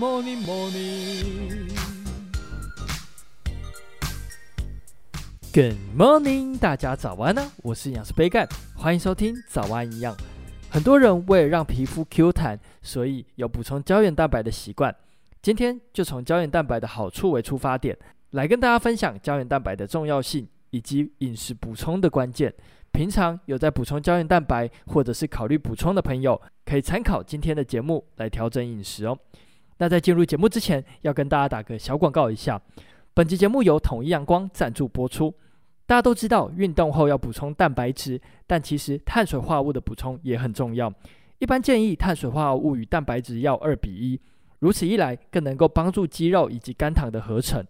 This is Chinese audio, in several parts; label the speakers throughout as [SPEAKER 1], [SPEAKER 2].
[SPEAKER 1] morning, morning. Good morning，大家早安呢！我是养生杯盖，欢迎收听早安营养。很多人为了让皮肤 Q 弹，所以有补充胶原蛋白的习惯。今天就从胶原蛋白的好处为出发点，来跟大家分享胶原蛋白的重要性以及饮食补充的关键。平常有在补充胶原蛋白，或者是考虑补充的朋友，可以参考今天的节目来调整饮食哦。那在进入节目之前，要跟大家打个小广告一下，本集节目由统一阳光赞助播出。大家都知道，运动后要补充蛋白质，但其实碳水化合物的补充也很重要。一般建议碳水化合物与蛋白质要二比一，如此一来更能够帮助肌肉以及肝糖的合成。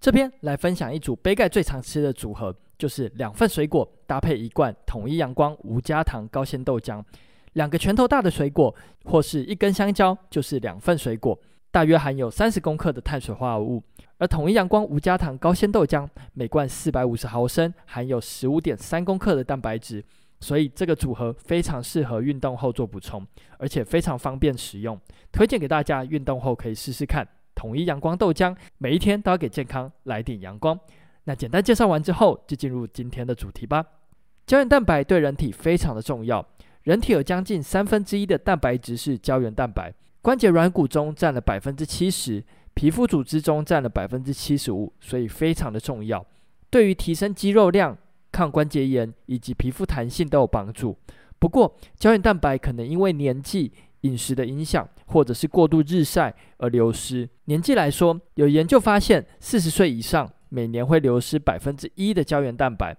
[SPEAKER 1] 这边来分享一组杯盖最常吃的组合。就是两份水果搭配一罐统一阳光无加糖高纤豆浆，两个拳头大的水果或是一根香蕉，就是两份水果，大约含有三十公克的碳水化合物。而统一阳光无加糖高纤豆浆每罐四百五十毫升，含有十五点三公克的蛋白质，所以这个组合非常适合运动后做补充，而且非常方便使用，推荐给大家运动后可以试试看统一阳光豆浆，每一天都要给健康来点阳光。那简单介绍完之后，就进入今天的主题吧。胶原蛋白对人体非常的重要，人体有将近三分之一的蛋白质是胶原蛋白，关节软骨中占了百分之七十，皮肤组织中占了百分之七十五，所以非常的重要，对于提升肌肉量、抗关节炎以及皮肤弹性都有帮助。不过，胶原蛋白可能因为年纪、饮食的影响，或者是过度日晒而流失。年纪来说，有研究发现，四十岁以上，每年会流失百分之一的胶原蛋白。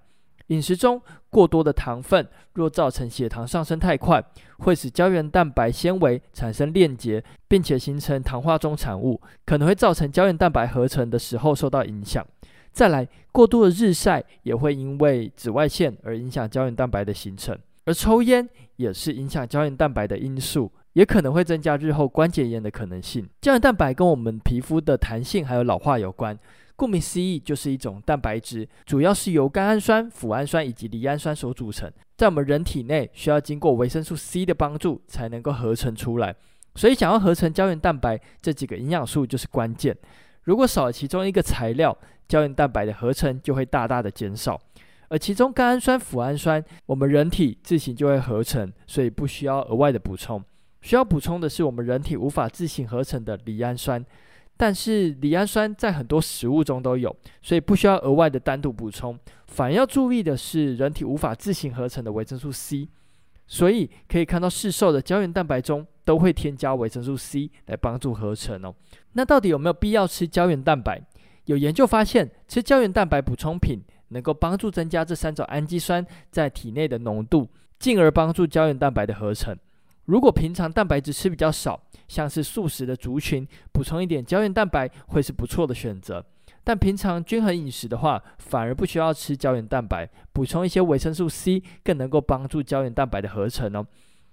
[SPEAKER 1] 饮食中过多的糖分，若造成血糖上升太快，会使胶原蛋白纤维产生链结，并且形成糖化终产物，可能会造成胶原蛋白合成的时候受到影响。再来，过度的日晒也会因为紫外线而影响胶原蛋白的形成，而抽烟也是影响胶原蛋白的因素，也可能会增加日后关节炎的可能性。胶原蛋白跟我们皮肤的弹性还有老化有关。顾名思义，就是一种蛋白质，主要是由甘氨酸、脯氨酸以及赖氨酸所组成。在我们人体内，需要经过维生素 C 的帮助，才能够合成出来。所以，想要合成胶原蛋白，这几个营养素就是关键。如果少了其中一个材料，胶原蛋白的合成就会大大的减少。而其中甘氨酸、脯氨酸，我们人体自行就会合成，所以不需要额外的补充。需要补充的是我们人体无法自行合成的赖氨酸。但是赖氨酸在很多食物中都有，所以不需要额外的单独补充。反而要注意的是，人体无法自行合成的维生素 C。所以可以看到市售的胶原蛋白中都会添加维生素 C 来帮助合成哦。那到底有没有必要吃胶原蛋白？有研究发现，吃胶原蛋白补充品能够帮助增加这三种氨基酸在体内的浓度，进而帮助胶原蛋白的合成。如果平常蛋白质吃比较少，像是素食的族群，补充一点胶原蛋白会是不错的选择。但平常均衡饮食的话，反而不需要吃胶原蛋白，补充一些维生素 C 更能够帮助胶原蛋白的合成哦。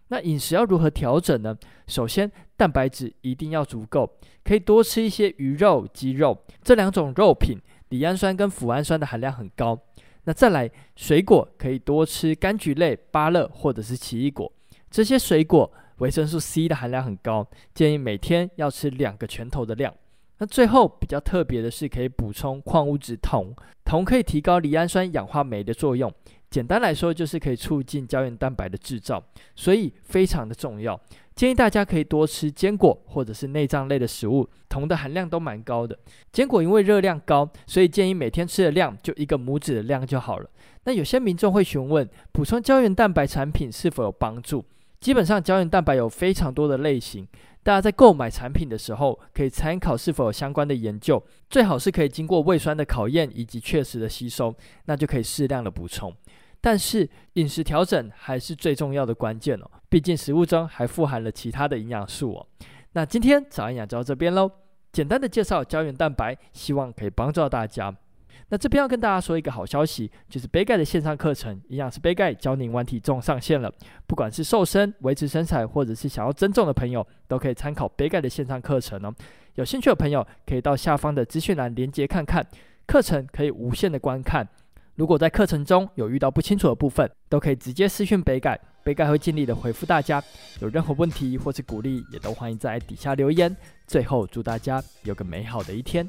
[SPEAKER 1] 那饮食要如何调整呢？首先，蛋白质一定要足够，可以多吃一些鱼肉、鸡肉这两种肉品，赖氨酸跟脯氨酸的含量很高。那再来，水果可以多吃柑橘类、芭乐或者是奇异果。这些水果维生素 C 的含量很高，建议每天要吃两个拳头的量。那最后比较特别的是，可以补充矿物质铜，铜可以提高赖氨酸氧化酶的作用。简单来说，就是可以促进胶原蛋白的制造，所以非常的重要。建议大家可以多吃坚果或者是内脏类的食物，铜的含量都蛮高的。坚果因为热量高，所以建议每天吃的量就一个拇指的量就好了。那有些民众会询问，补充胶原蛋白产品是否有帮助？基本上胶原蛋白有非常多的类型，大家在购买产品的时候可以参考是否有相关的研究，最好是可以经过胃酸的考验以及确实的吸收，那就可以适量的补充。但是饮食调整还是最重要的关键哦，毕竟食物中还富含了其他的营养素哦。那今天早安营养就到这边喽，简单的介绍胶原蛋白，希望可以帮助到大家。那这边要跟大家说一个好消息，就是杯盖的线上课程营养师杯盖教您玩体重上线了。不管是瘦身、维持身材，或者是想要增重的朋友，都可以参考杯盖的线上课程哦。有兴趣的朋友可以到下方的资讯栏连接看看，课程可以无限的观看。如果在课程中有遇到不清楚的部分，都可以直接私讯杯盖。杯盖会尽力的回复大家。有任何问题或是鼓励，也都欢迎在底下留言。最后，祝大家有个美好的一天。